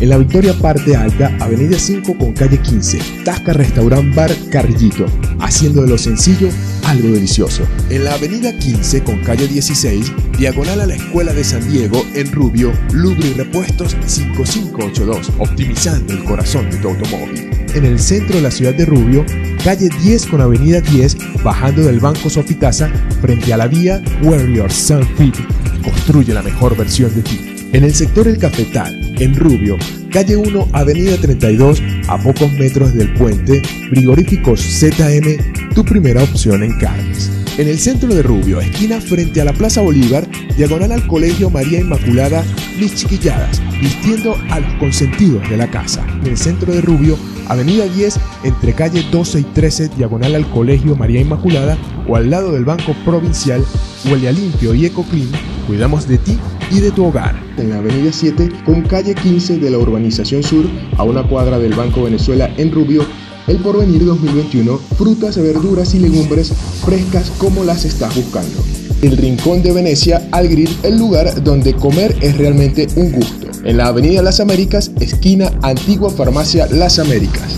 En la Victoria Parte Alta, Avenida 5 con calle 15, Tasca Restaurant Bar Carrillito, haciendo de lo sencillo algo delicioso. En la Avenida 15 con calle 16, diagonal a la Escuela de San Diego, en Rubio, Lubri Repuestos 5582, optimizando el corazón de tu automóvil. En el centro de la ciudad de Rubio, calle 10 con avenida 10, bajando del Banco Sofitasa, frente a la vía Warrior Sun Fit, construye la mejor versión de ti. En el sector El Cafetal, en Rubio, calle 1, avenida 32, a pocos metros del puente, frigoríficos ZM, tu primera opción en carnes. En el centro de Rubio, esquina frente a la Plaza Bolívar, diagonal al Colegio María Inmaculada, mis chiquilladas, vistiendo a los consentidos de la casa. En el centro de Rubio, avenida 10, entre calle 12 y 13, diagonal al Colegio María Inmaculada, o al lado del Banco Provincial, huele a limpio y ecoclean, cuidamos de ti y de tu hogar. En la avenida 7 con calle 15 de la urbanización sur a una cuadra del Banco Venezuela en Rubio, el Porvenir 2021, frutas, verduras y legumbres frescas como las estás buscando. El Rincón de Venecia al Grill, el lugar donde comer es realmente un gusto. En la avenida Las Américas, esquina Antigua Farmacia Las Américas.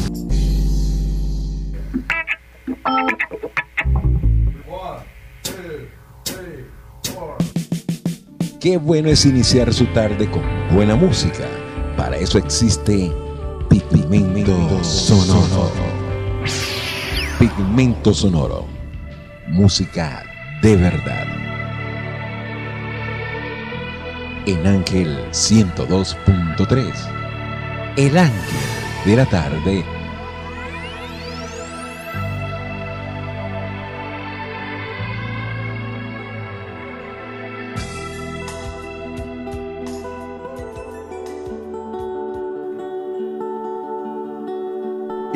Qué bueno es iniciar su tarde con buena música. Para eso existe Pigmento Sonoro. Pigmento Sonoro. Música de verdad. En Ángel 102.3. El Ángel de la tarde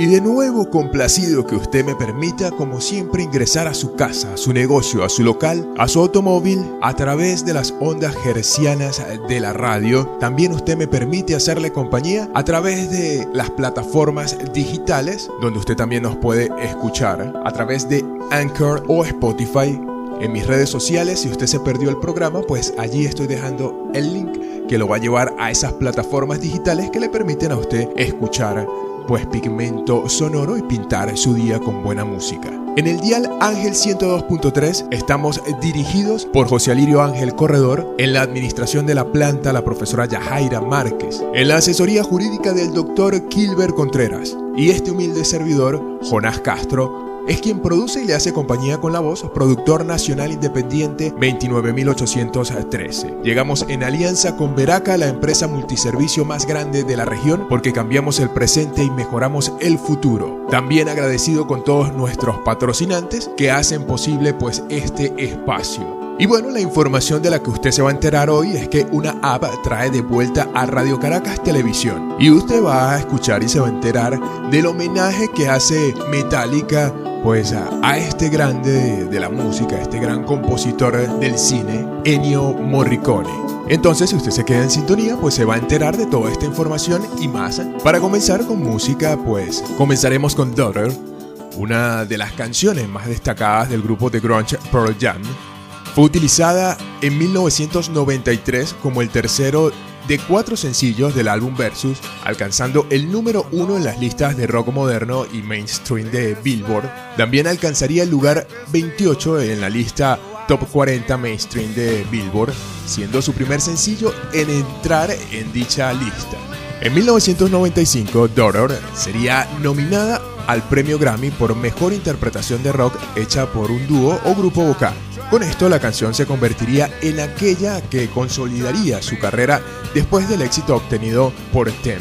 Y de nuevo complacido que usted me permita, como siempre, ingresar a su casa, a su negocio, a su local, a su automóvil, a través de las ondas hercianas de la radio. También usted me permite hacerle compañía a través de las plataformas digitales, donde usted también nos puede escuchar, a través de Anchor o Spotify. En mis redes sociales, si usted se perdió el programa, pues allí estoy dejando el link que lo va a llevar a esas plataformas digitales que le permiten a usted escuchar pues pigmento sonoro y pintar su día con buena música. En el dial Ángel 102.3 estamos dirigidos por José Alirio Ángel Corredor, en la administración de la planta la profesora Yajaira Márquez, en la asesoría jurídica del doctor Kilber Contreras y este humilde servidor, Jonás Castro, es quien produce y le hace compañía con la voz, productor nacional independiente 29813. Llegamos en alianza con Veraca, la empresa multiservicio más grande de la región, porque cambiamos el presente y mejoramos el futuro. También agradecido con todos nuestros patrocinantes que hacen posible pues este espacio. Y bueno, la información de la que usted se va a enterar hoy es que una app trae de vuelta a Radio Caracas Televisión. Y usted va a escuchar y se va a enterar del homenaje que hace Metallica pues a, este grande de, la música, este gran compositor del cine, Ennio Morricone. Entonces, si usted se queda en sintonía, pues se va a enterar de toda esta información y más. Para comenzar con música, pues comenzaremos con Daughter, una de las canciones más destacadas del grupo de grunge Pearl Jam. Fue utilizada en 1993 como el tercero de cuatro sencillos del álbum Versus, alcanzando el número uno en las listas de rock moderno y mainstream de Billboard. También alcanzaría el lugar 28 en la lista Top 40 Mainstream de Billboard, siendo su primer sencillo en entrar en dicha lista. En 1995, Daughter sería nominada al premio Grammy por mejor interpretación de rock hecha por un dúo o grupo vocal. Con esto la canción se convertiría en aquella que consolidaría su carrera después del éxito obtenido por Tem.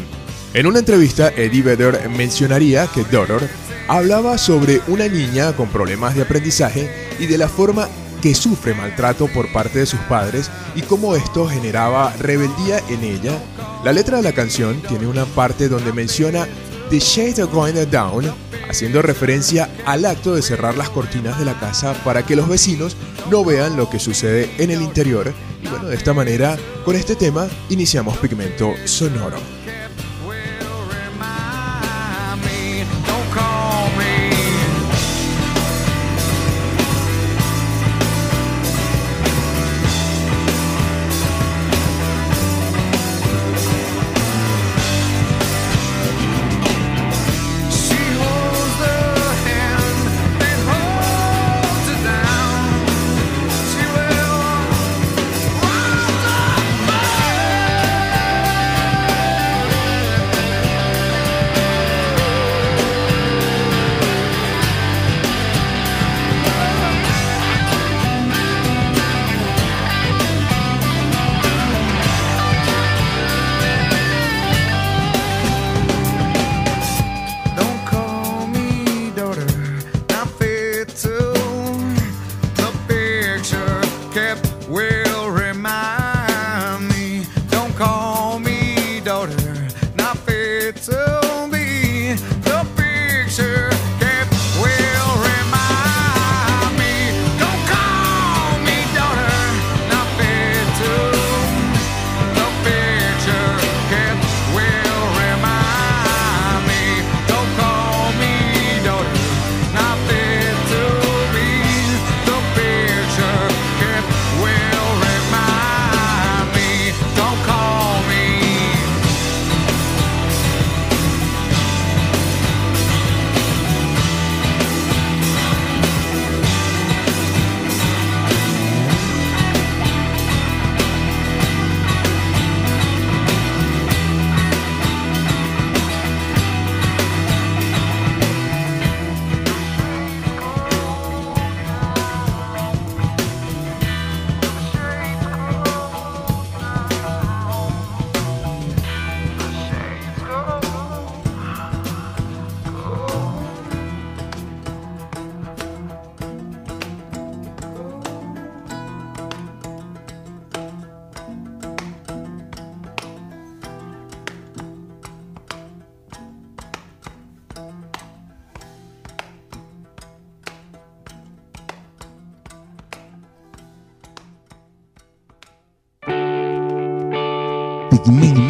En una entrevista, Eddie Vedder mencionaría que Daughter hablaba sobre una niña con problemas de aprendizaje y de la forma que sufre maltrato por parte de sus padres y cómo esto generaba rebeldía en ella. La letra de la canción tiene una parte donde menciona The shades are going down, haciendo referencia al acto de cerrar las cortinas de la casa para que los vecinos no vean lo que sucede en el interior. Y bueno, de esta manera, con este tema, iniciamos Pigmento Sonoro.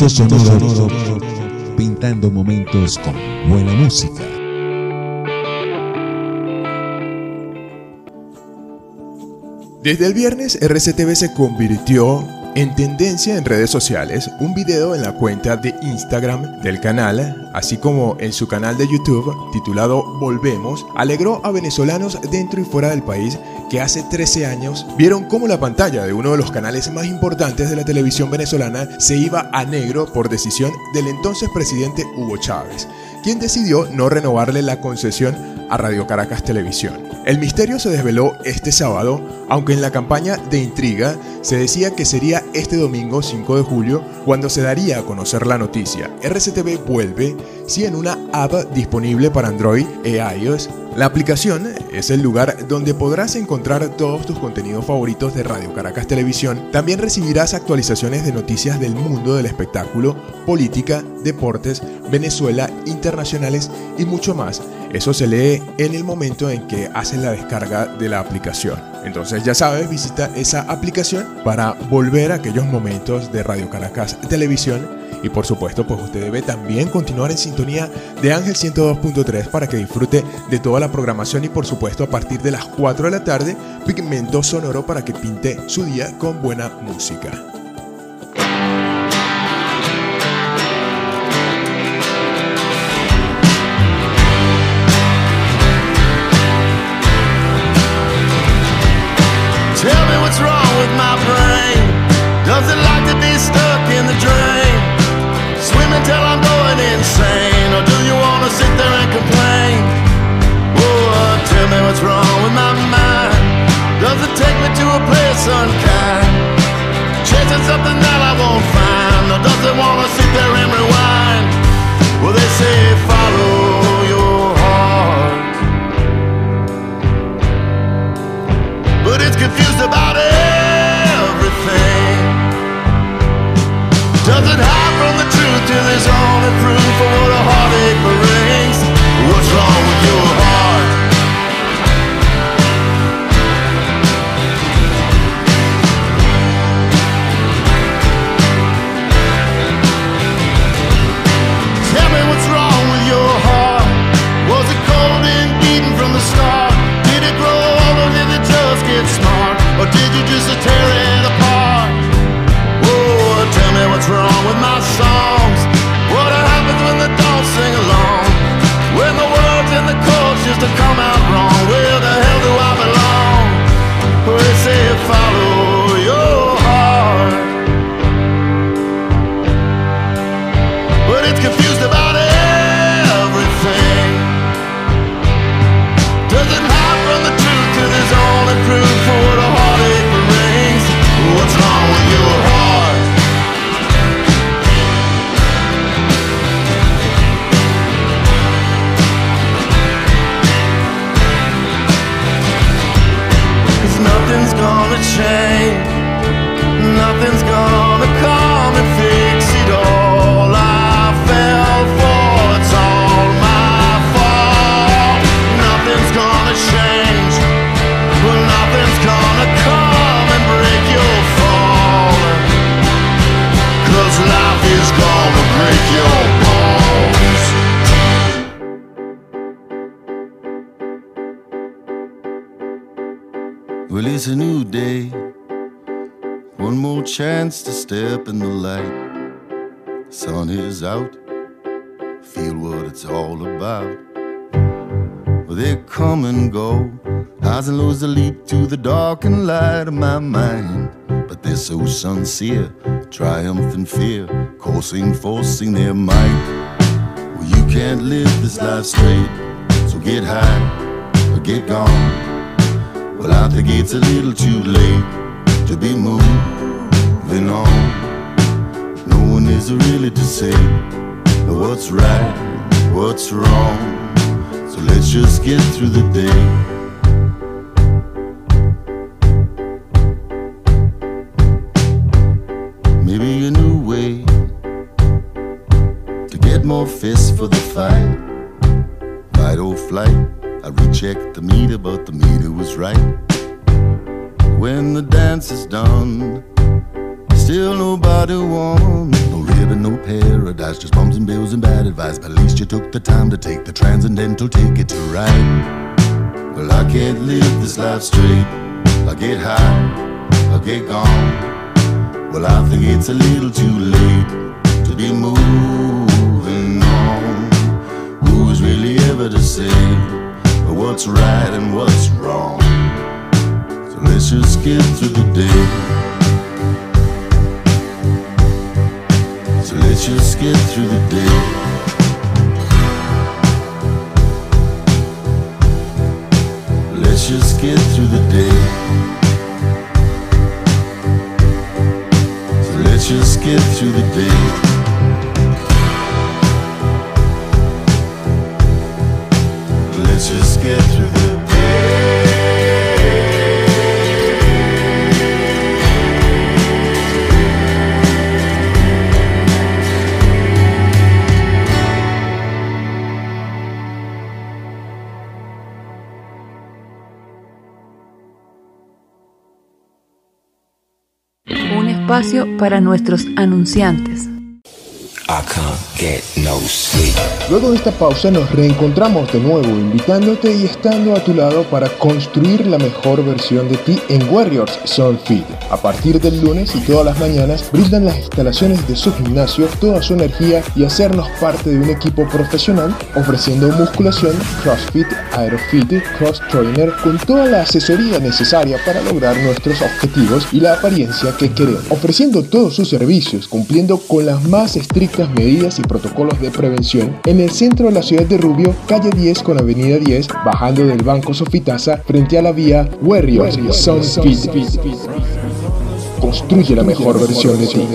Pigmento sonoro, pintando momentos con buena música. Desde el viernes, RCTV se convirtió en tendencia en redes sociales, un video en la cuenta de Instagram del canal, así como en su canal de YouTube titulado Volvemos, alegró a venezolanos dentro y fuera del país que hace 13 años vieron cómo la pantalla de uno de los canales más importantes de la televisión venezolana se iba a negro por decisión del entonces presidente Hugo Chávez, quien decidió no renovarle la concesión a Radio Caracas Televisión. El misterio se desveló este sábado, aunque en la campaña de intriga se decía que sería este domingo 5 de julio cuando se daría a conocer la noticia. RCTV vuelve si en una app disponible para Android e iOS. La aplicación es el lugar donde podrás encontrar todos tus contenidos favoritos de Radio Caracas Televisión. También recibirás actualizaciones de noticias del mundo del espectáculo, política, deportes, Venezuela, internacionales y mucho más. Eso se lee en el momento en que haces la descarga de la aplicación. Entonces ya sabes, visita esa aplicación para volver a aquellos momentos de Radio Caracas Televisión y por supuesto, pues usted debe también continuar en sintonía de Ángel 102.3 para que disfrute de toda la programación y por supuesto a partir de las 4 de la tarde, pigmento sonoro para que pinte su día con buena música. Something that I won't find. Or does it wanna sit there and rewind? Well, they say follow your heart. But it's confused about everything. Does it hide from the truth till there's only proof did you just tear step in the light. Sun is out. Feel what it's all about. They come and go. Highs and lows that lead to the dark and light of my mind. But they're so sincere, triumph and fear, coursing, forcing their might. Well, you can't live this life straight, so get high or get gone. Well, I think it's a little too late to be moving on. No one is really to say what's right, what's wrong. So let's just get through the day. Maybe a new way to get more fists for the fight. Fight or flight. I rechecked the meter, but the meter was right. When the dance is done, still nobody won. No ribbon, no paradise, just bums and bills and bad advice. But at least you took the time to take the transcendental ticket to ride. Well, I can't live this life straight. I get high, I get gone. Well, I think it's a little too late to be moving on. Who's really ever to say what's right and what's wrong? So let's just get through the day. Let's just get through the day. Let's just get through the day. So let's just get through the day. Espacio para nuestros anunciantes. Get no sleep. Luego de esta pausa nos reencontramos de nuevo invitándote y estando a tu lado para construir la mejor versión de ti en Warriors Soul Fit. A partir del lunes y todas las mañanas brindan las instalaciones de su gimnasio toda su energía y hacernos parte de un equipo profesional ofreciendo musculación, CrossFit, Aerofit, Cross Trainer con toda la asesoría necesaria para lograr nuestros objetivos y la apariencia que queremos. Ofreciendo todos sus servicios, cumpliendo con las más estrictas medidas y protocolos de prevención en el centro de la ciudad de Rubio, calle 10 con avenida 10, bajando del Banco Sofitasa frente a la vía Warriors. Construye la mejor versión de ti.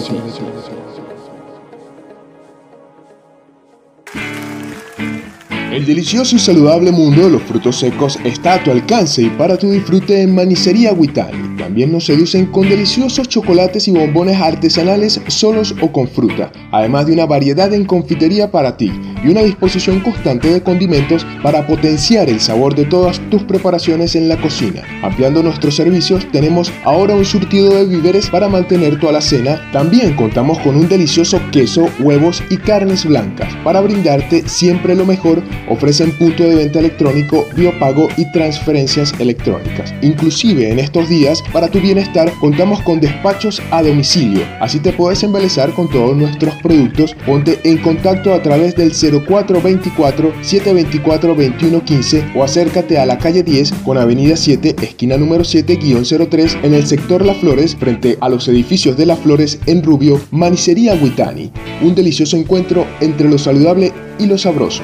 El delicioso y saludable mundo de los frutos secos está a tu alcance y para tu disfrute en Manicería Huitani. También nos seducen con deliciosos chocolates y bombones artesanales solos o con fruta, además de una variedad en confitería para ti. Y una disposición constante de condimentos para potenciar el sabor de todas tus preparaciones en la cocina. Ampliando nuestros servicios, tenemos ahora un surtido de víveres para mantener tu alacena. También contamos con un delicioso queso, huevos y carnes blancas. Para brindarte siempre lo mejor, ofrecen punto de venta electrónico, biopago y transferencias electrónicas. Inclusive en estos días, para tu bienestar, contamos con despachos a domicilio. Así te puedes embelezar con todos nuestros productos. Ponte en contacto a través del 0424 724 2115 o acércate a la calle 10 con avenida 7, esquina número 7-03 en el sector Las Flores frente a los edificios de Las Flores en Rubio, Manicería Huitani. Un delicioso encuentro entre lo saludable y lo sabroso.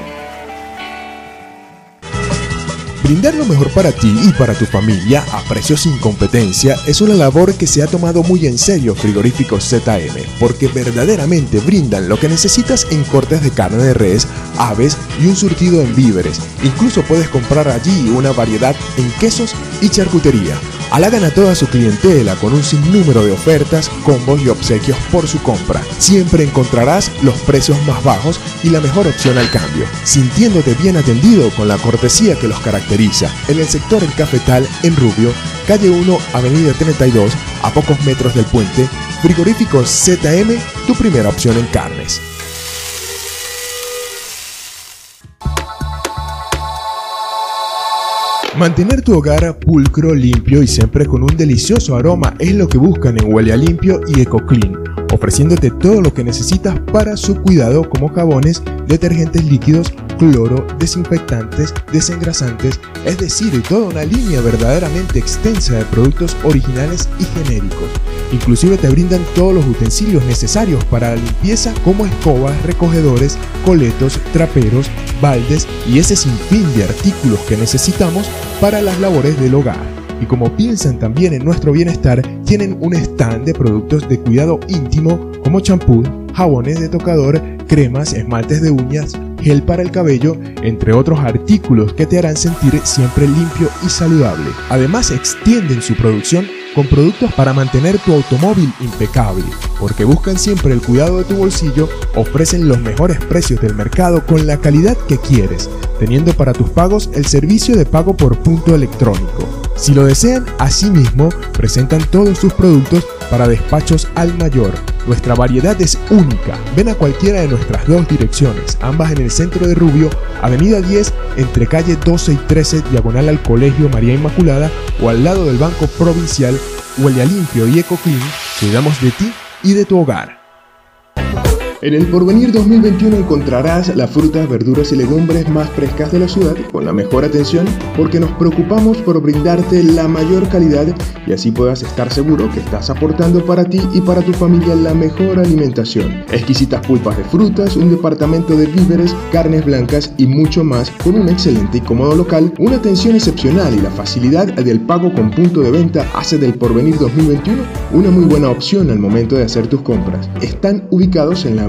Brindar lo mejor para ti y para tu familia a precios sin competencia es una labor que se ha tomado muy en serio Frigoríficos ZM, porque verdaderamente brindan lo que necesitas en cortes de carne de res, aves y un surtido en víveres. Incluso puedes comprar allí una variedad en quesos y charcutería. Halagan a toda su clientela con un sinnúmero de ofertas, combos y obsequios por su compra. Siempre encontrarás los precios más bajos y la mejor opción al cambio, sintiéndote bien atendido con la cortesía que los caracteriza. En el sector El Cafetal, en Rubio, calle 1, avenida 32, a pocos metros del puente, Frigoríficos ZM, tu primera opción en carnes. Mantener tu hogar pulcro, limpio y siempre con un delicioso aroma es lo que buscan en Huele a Limpio y EcoClean, ofreciéndote todo lo que necesitas para su cuidado como jabones, detergentes líquidos, cloro, desinfectantes, desengrasantes, es decir, toda una línea verdaderamente extensa de productos originales y genéricos. Inclusive te brindan todos los utensilios necesarios para la limpieza como escobas, recogedores, coletos, traperos, baldes y ese sinfín de artículos que necesitamos para las labores del hogar. Y como piensan también en nuestro bienestar, tienen un stand de productos de cuidado íntimo como champú, jabones de tocador, cremas, esmaltes de uñas, gel para el cabello, entre otros artículos que te harán sentir siempre limpio y saludable. Además extienden su producción con productos para mantener tu automóvil impecable, porque buscan siempre el cuidado de tu bolsillo, ofrecen los mejores precios del mercado con la calidad que quieres, teniendo para tus pagos el servicio de pago por punto electrónico. Si lo desean, asimismo, presentan todos sus productos para despachos al mayor. Nuestra variedad es única. Ven a cualquiera de nuestras dos direcciones, ambas en el centro de Rubio, Avenida 10, entre calle 12 y 13, diagonal al Colegio María Inmaculada, o al lado del Banco Provincial, Huele a Limpio y EcoClean, cuidamos de ti y de tu hogar. En el Porvenir 2021 encontrarás las frutas, verduras y legumbres más frescas de la ciudad con la mejor atención porque nos preocupamos por brindarte la mayor calidad y así puedas estar seguro que estás aportando para ti y para tu familia la mejor alimentación. Exquisitas pulpas de frutas, un departamento de víveres, carnes blancas y mucho más con un excelente y cómodo local, una atención excepcional y la facilidad del pago con punto de venta hace del Porvenir 2021 una muy buena opción al momento de hacer tus compras. Están ubicados en la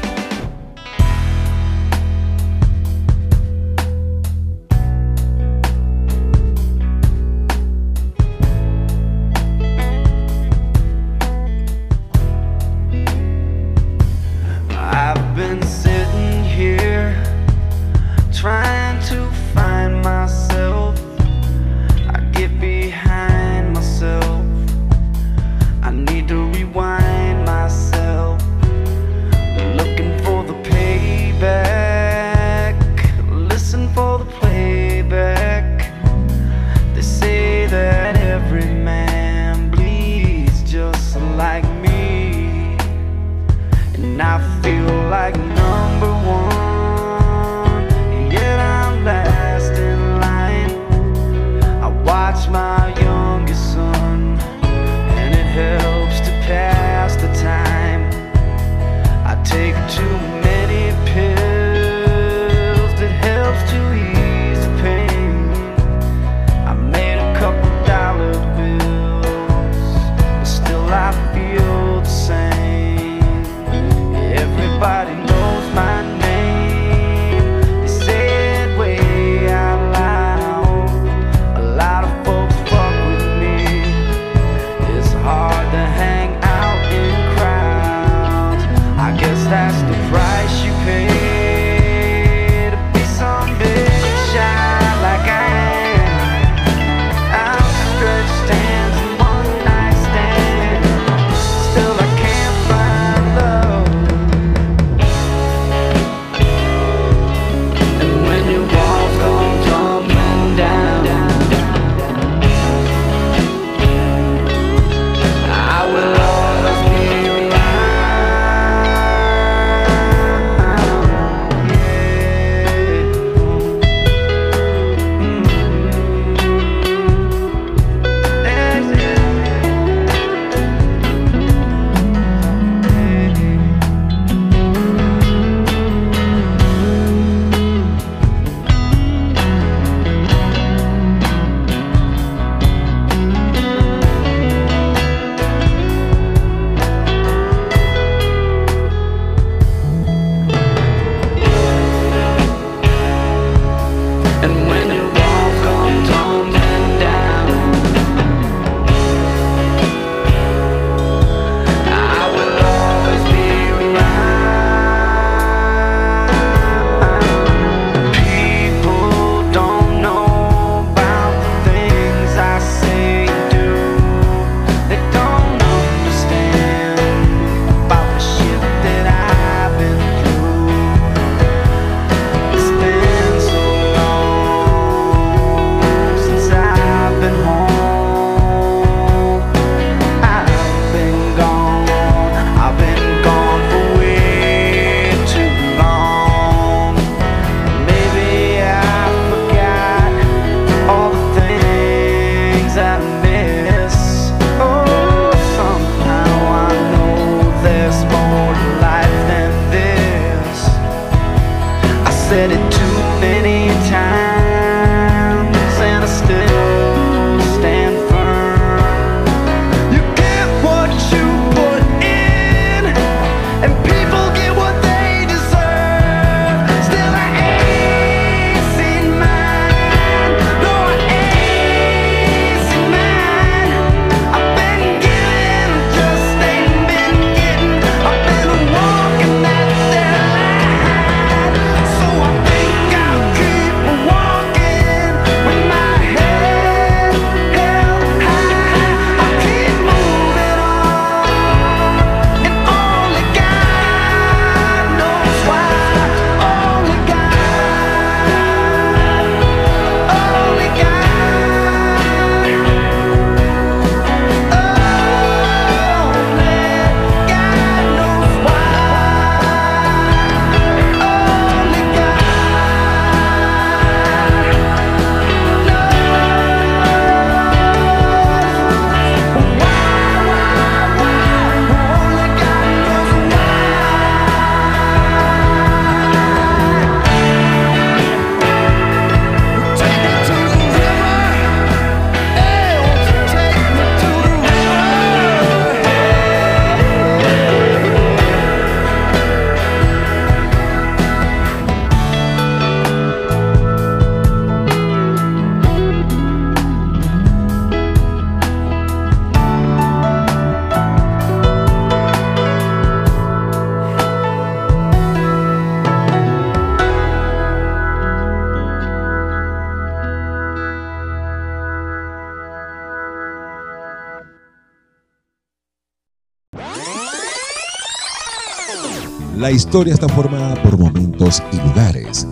La historia está formada por momentos y lugares.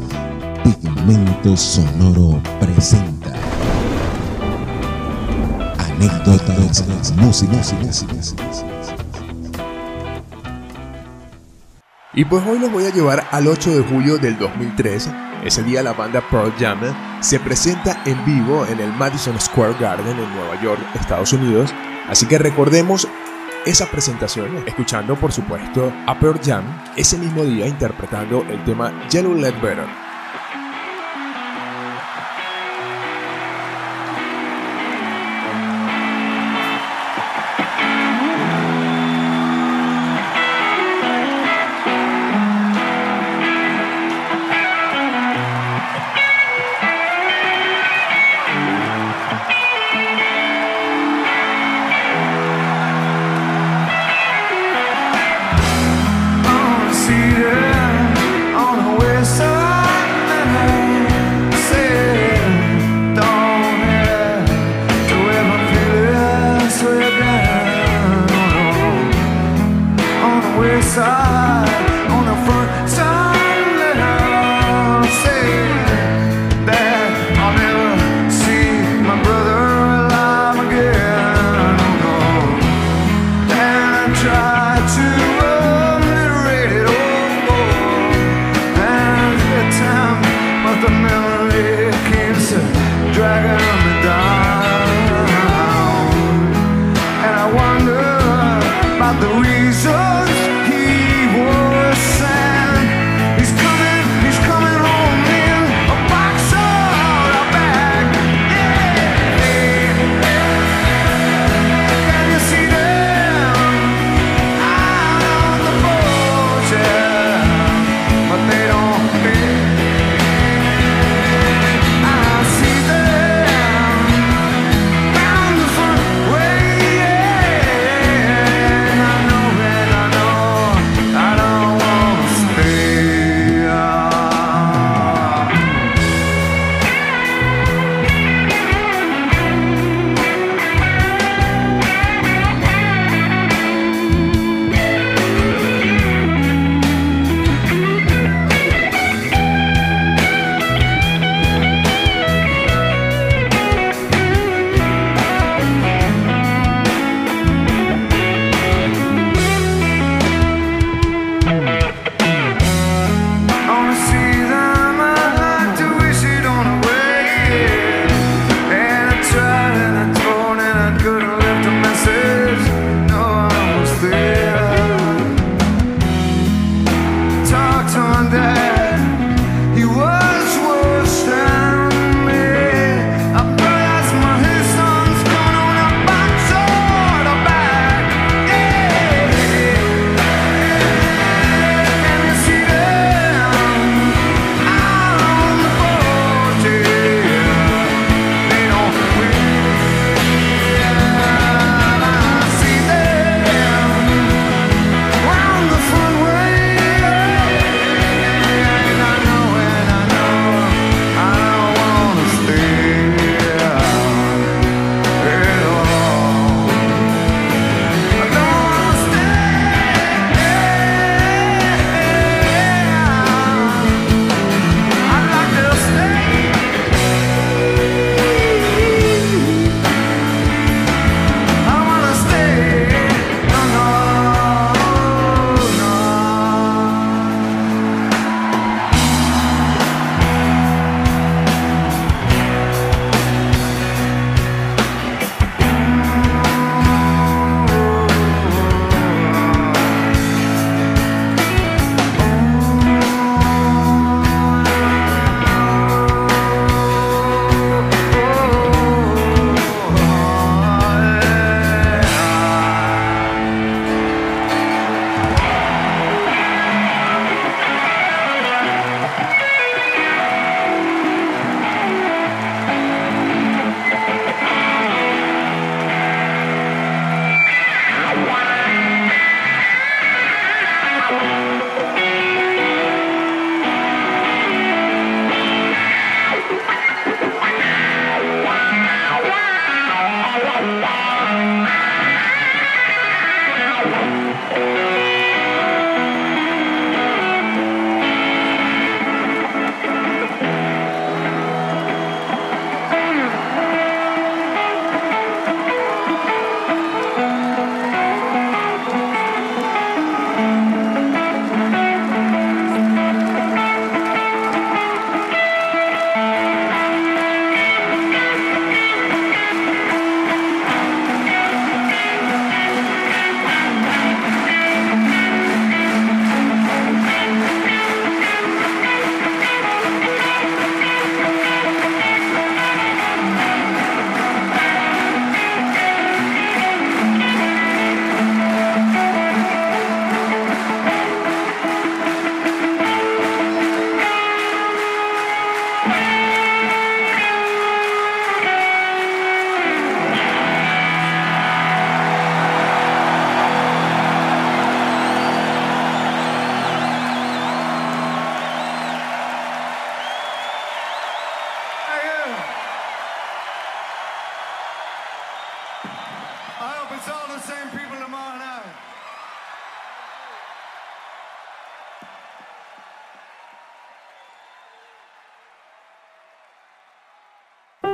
Pigmento Sonoro presenta anécdotas, música, Y pues hoy los voy a llevar al 8 de julio del 2003. Ese día la banda Pearl Jam se presenta en vivo en el Madison Square Garden en Nueva York, Estados Unidos. Así que recordemos esa presentación, escuchando por supuesto a Pearl Jam ese mismo día interpretando el tema Yellow Let Better. try to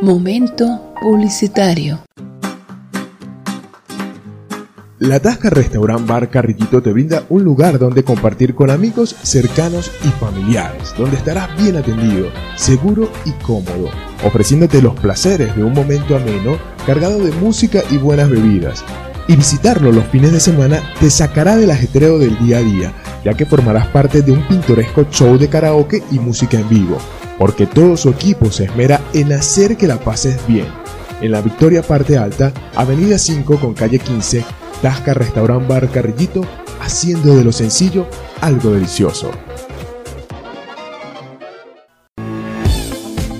Momento publicitario. La Tasca Restaurant Bar Carrillito te brinda un lugar donde compartir con amigos cercanos y familiares, donde estarás bien atendido, seguro y cómodo, ofreciéndote los placeres de un momento ameno cargado de música y buenas bebidas. Y visitarlo los fines de semana te sacará del ajetreo del día a día, ya que formarás parte de un pintoresco show de karaoke y música en vivo, porque todo su equipo se esmera en hacer que la pases bien. En la Victoria Parte Alta, Avenida 5 con calle 15, Tasca Restaurant Bar Carrillito, haciendo de lo sencillo algo delicioso.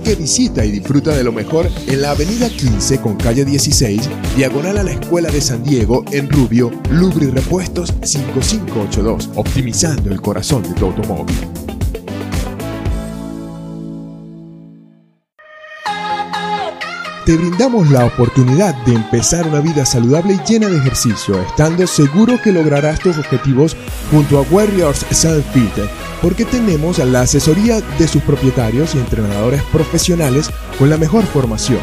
que visita y disfruta de lo mejor en la avenida 15 con calle 16, diagonal a la Escuela de San Diego en Rubio, Lubri Repuestos 5582, optimizando el corazón de tu automóvil. Te brindamos la oportunidad de empezar una vida saludable y llena de ejercicio, estando seguro que lograrás tus objetivos junto a Warriors Sun Fit, porque tenemos la asesoría de sus propietarios y entrenadores profesionales con la mejor formación,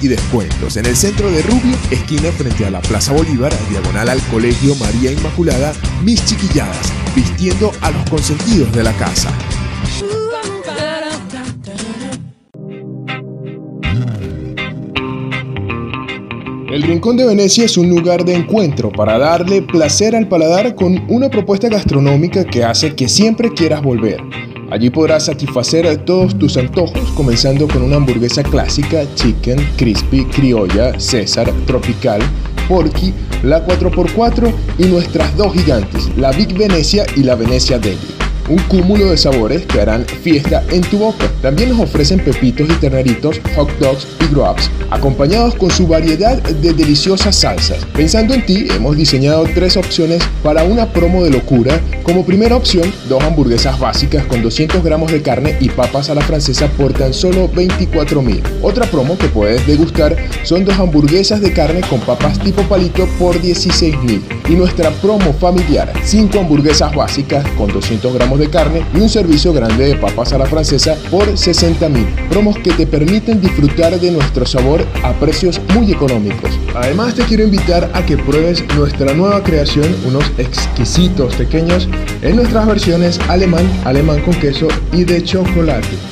y descuentos en el centro de Rubio, esquina frente a la Plaza Bolívar, diagonal al Colegio María Inmaculada, Mis Chiquilladas, vistiendo a los consentidos de la casa. El Rincón de Venecia es un lugar de encuentro para darle placer al paladar con una propuesta gastronómica que hace que siempre quieras volver. Allí podrás satisfacer todos tus antojos, comenzando con una hamburguesa clásica, chicken, crispy, criolla, César, tropical, porky, la 4x4 y nuestras dos gigantes, la Big Venecia y la Venecia Deli un cúmulo de sabores que harán fiesta en tu boca. También nos ofrecen pepitos y terneritos, hot dogs y grubs, acompañados con su variedad de deliciosas salsas. Pensando en ti, hemos diseñado tres opciones para una promo de locura. Como primera opción, dos hamburguesas básicas con 200 gramos de carne y papas a la francesa por tan solo 24 mil. Otra promo que puedes degustar son dos hamburguesas de carne con papas tipo palito por 16 mil. Y nuestra promo familiar, 5 hamburguesas básicas con 200 gramos de carne y un servicio grande de papas a la francesa por 60 mil. Promos que te permiten disfrutar de nuestro sabor a precios muy económicos. Además te quiero invitar a que pruebes nuestra nueva creación, unos exquisitos pequeños en nuestras versiones alemán, alemán con queso y de chocolate.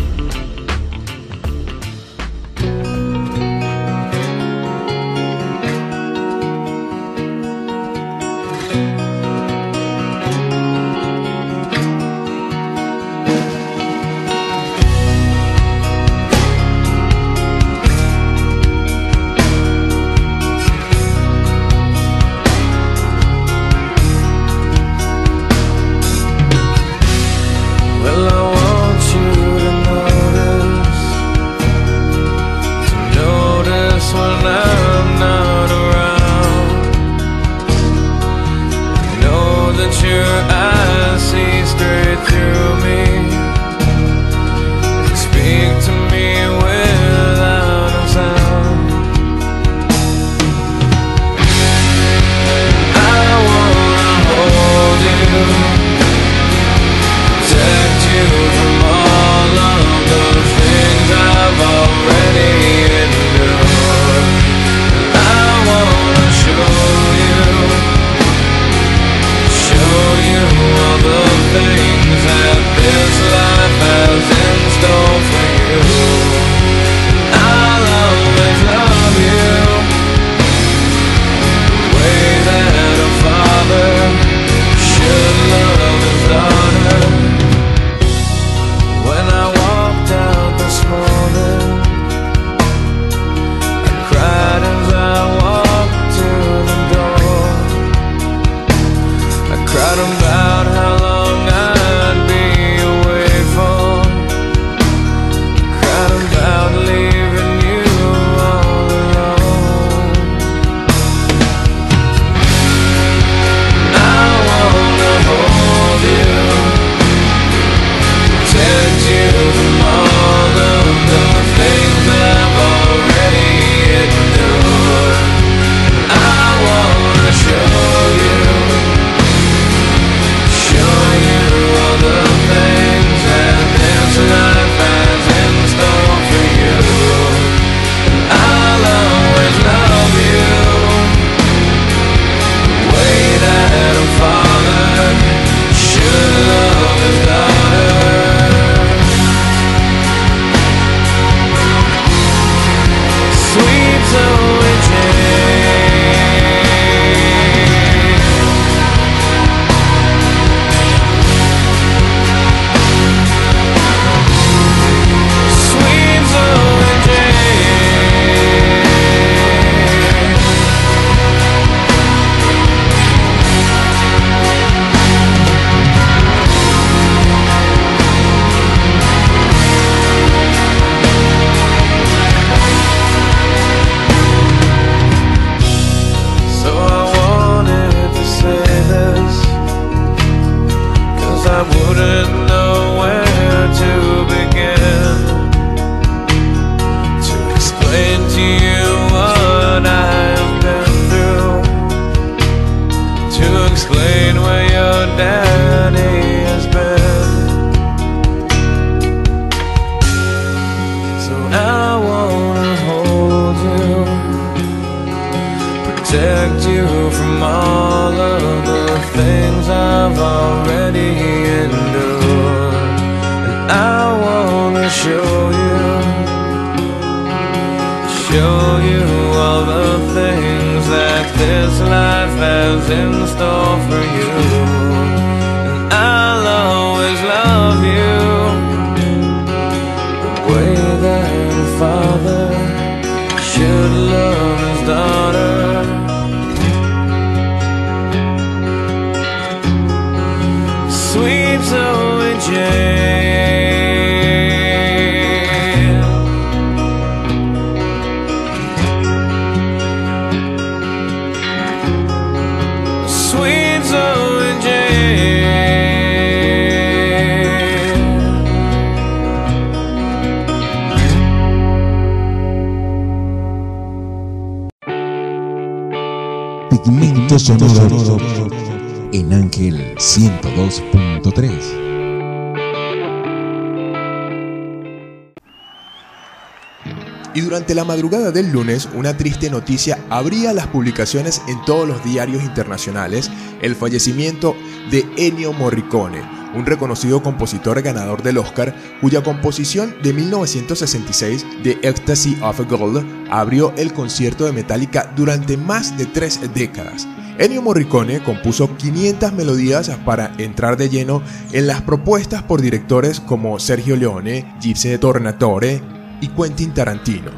Ángel 102.3. Y durante la madrugada del lunes, una triste noticia abría las publicaciones en todos los diarios internacionales, el fallecimiento de Ennio Morricone, un reconocido compositor ganador del Oscar, cuya composición de 1966 de Ecstasy of Gold abrió el concierto de Metallica durante más de tres décadas. Ennio Morricone compuso 500 melodías para entrar de lleno en las propuestas por directores como Sergio Leone, Giuseppe Tornatore y Quentin Tarantino.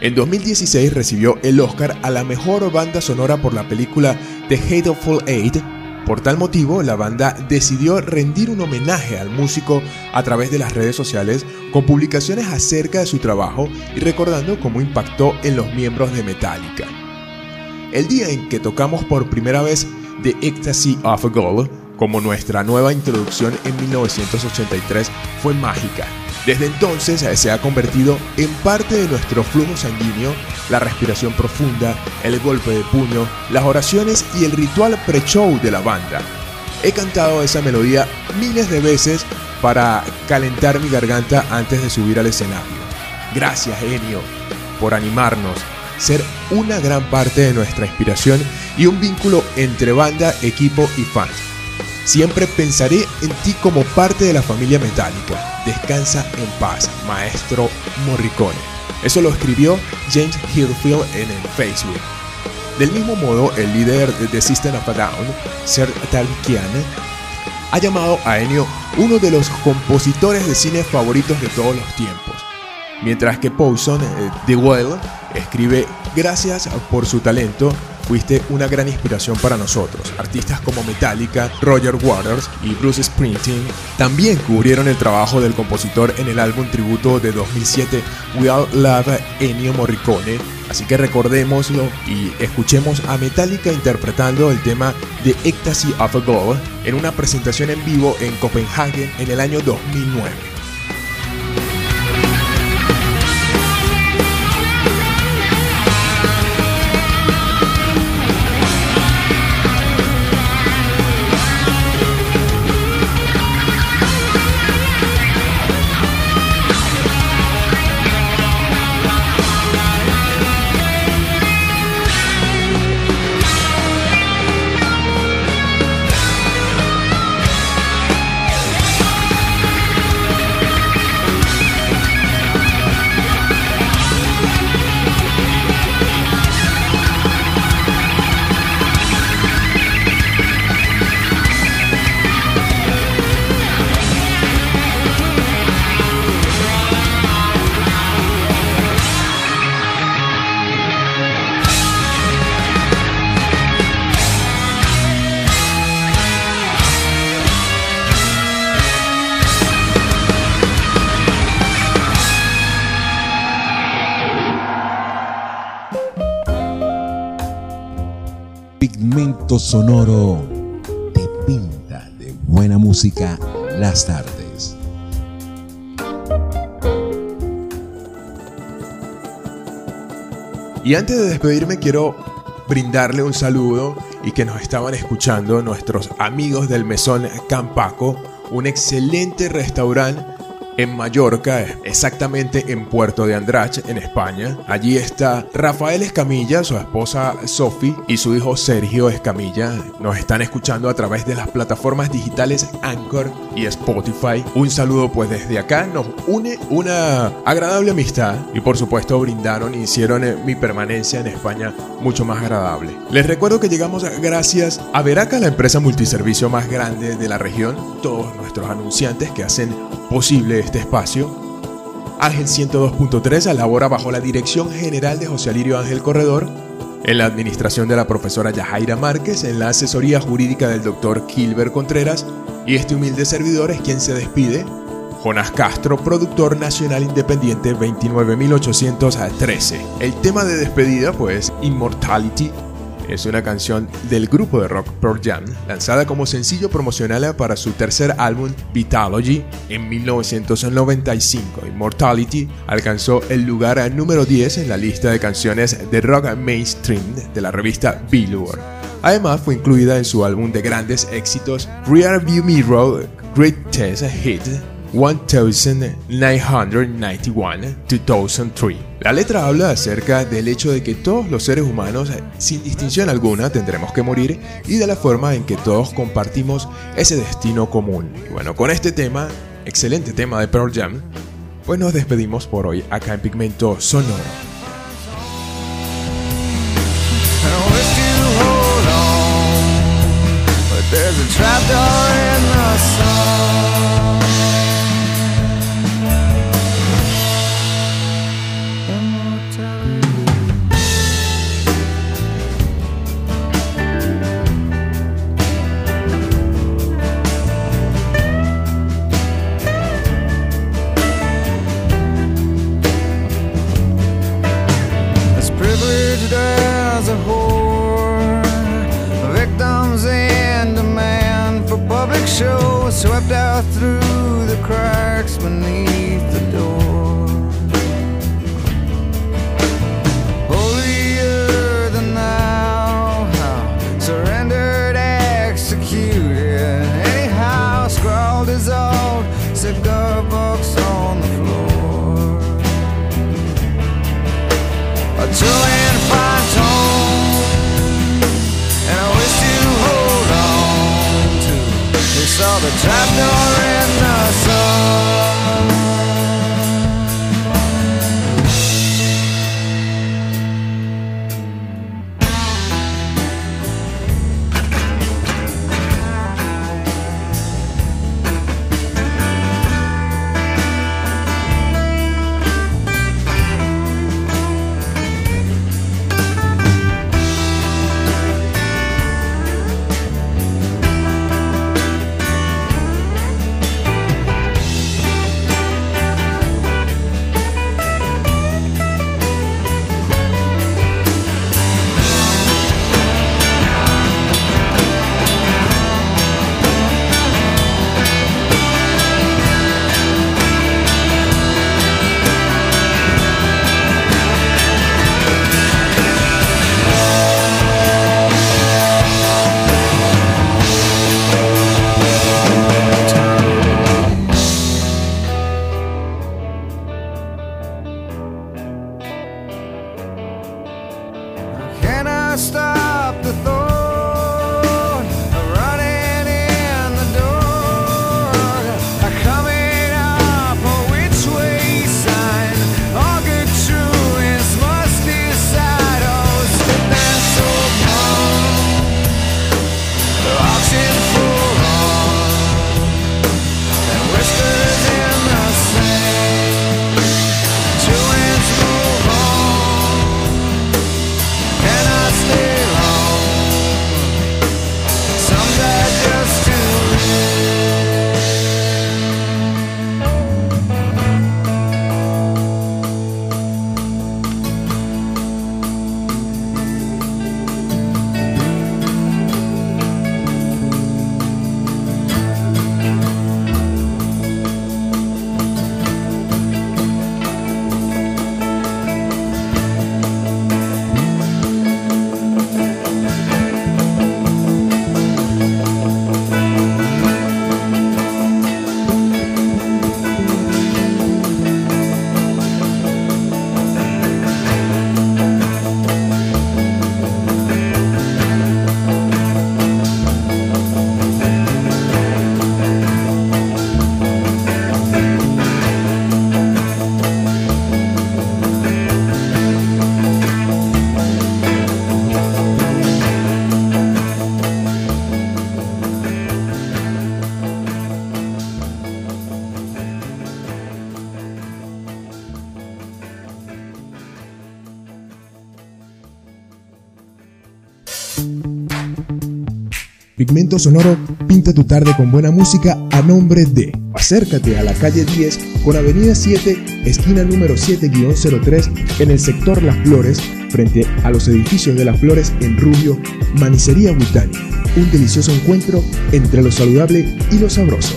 En 2016 recibió el Oscar a la mejor banda sonora por la película The Hateful Eight. Por tal motivo, la banda decidió rendir un homenaje al músico a través de las redes sociales con publicaciones acerca de su trabajo y recordando cómo impactó en los miembros de Metallica. El día en que tocamos por primera vez The Ecstasy of Gold, como nuestra nueva introducción en 1983, fue mágica. Desde entonces se ha convertido en parte de nuestro flujo sanguíneo, la respiración profunda, el golpe de puño, las oraciones y el ritual pre-show de la banda. He cantado esa melodía miles de veces para calentar mi garganta antes de subir al escenario. Gracias, Genio, por animarnos, ser una gran parte de nuestra inspiración y un vínculo entre banda, equipo y fans. Siempre pensaré en ti como parte de la familia metálica. Descansa en paz, maestro Morricone. Eso lo escribió James Hillfield en el Facebook. Del mismo modo, el líder de The System of a Down, Ser Talkian, ha llamado a Ennio uno de los compositores de cine favoritos de todos los tiempos. Mientras que Poison eh, The Well escribe Gracias por su talento, fuiste una gran inspiración para nosotros. Artistas como Metallica, Roger Waters y Bruce Springsteen también cubrieron el trabajo del compositor en el álbum tributo de 2007 We All Love Ennio Morricone. Así que recordémoslo y escuchemos a Metallica interpretando el tema de Ecstasy of a Gold en una presentación en vivo en Copenhague en el año 2009. Sonoro te pinta de buena música las tardes. Y antes de despedirme quiero brindarle un saludo y que nos estaban escuchando nuestros amigos del Mesón Campaco, un excelente restaurante en Mallorca, exactamente en Puerto de Andratx, en España. Allí está Rafael Escamilla, su esposa Sophie y su hijo Sergio Escamilla. Nos están escuchando a través de las plataformas digitales Anchor y Spotify. Un saludo pues desde acá. Nos une una agradable amistad y por supuesto brindaron y hicieron eh, mi permanencia en España mucho más agradable. Les recuerdo que llegamos gracias a Veraca, la empresa multiservicio más grande de la región. Todos nuestros anunciantes que hacen posible este espacio. Ángel 102.3 labora bajo la dirección general de José Alirio Ángel Corredor, en la administración de la profesora Yajaira Márquez, en la asesoría jurídica del doctor Gilbert Contreras, y este humilde servidor es quien se despide, Jonas Castro, productor nacional independiente 29813. El tema de despedida pues Immortality es una canción del grupo de rock Pearl Jam, lanzada como sencillo promocional para su tercer álbum Vitalogy en 1995. Immortality alcanzó el lugar número 10 en la lista de canciones de rock mainstream de la revista Billboard. Además fue incluida en su álbum de grandes éxitos Rear View Mirror Greatest Hit 1991-2003. La letra habla acerca del hecho de que todos los seres humanos, sin distinción alguna, tendremos que morir y de la forma en que todos compartimos ese destino común. Y bueno, con este tema, excelente tema de Pearl Jam, pues nos despedimos por hoy acá en Pigmento Sonoro. There's. The trapdoor Sonoro pinta tu tarde con buena música a nombre de. Acércate a la calle 10 con Avenida 7, esquina número 7-03 en el sector Las Flores, frente a los edificios de Las Flores en Rubio, Manicería Butani. Un delicioso encuentro entre lo saludable y lo sabroso.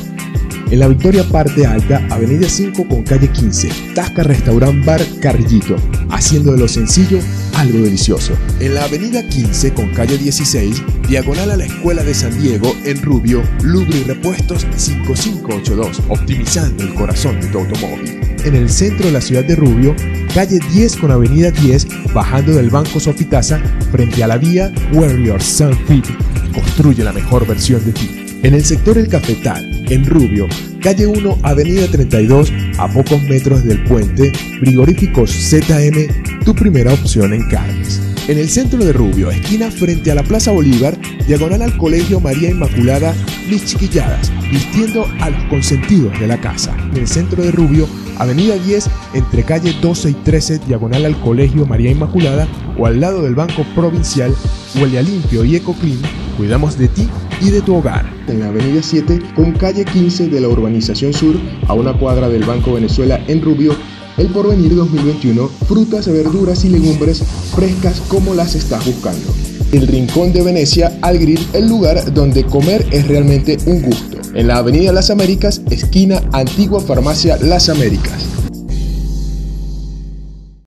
En la Victoria Parte Alta, Avenida 5 con calle 15, Tasca Restaurant Bar Carrillito, haciendo de lo sencillo algo delicioso. En la Avenida 15 con calle 16, diagonal a la Escuela de San Diego, en Rubio, Lubri Repuestos 5582, optimizando el corazón de tu automóvil. En el centro de la ciudad de Rubio, calle 10 con avenida 10, bajando del Banco Sofitasa, frente a la vía Warrior Sunfit, construye la mejor versión de ti. En el sector El Cafetal, en Rubio, calle 1, avenida 32, a pocos metros del puente, frigoríficos ZM, tu primera opción en carnes. En el centro de Rubio, esquina frente a la Plaza Bolívar, diagonal al Colegio María Inmaculada, mis chiquilladas, vistiendo a los consentidos de la casa. En el centro de Rubio, avenida 10, entre calle 12 y 13, diagonal al Colegio María Inmaculada, o al lado del Banco Provincial, huele a limpio y ecoclean, cuidamos de ti y de tu hogar. En la avenida 7, con calle 15 de la urbanización sur, a una cuadra del Banco Venezuela en Rubio, el Porvenir 2021, frutas, verduras y legumbres frescas como las estás buscando. El Rincón de Venecia al Grill, el lugar donde comer es realmente un gusto. En la Avenida Las Américas, esquina Antigua Farmacia Las Américas.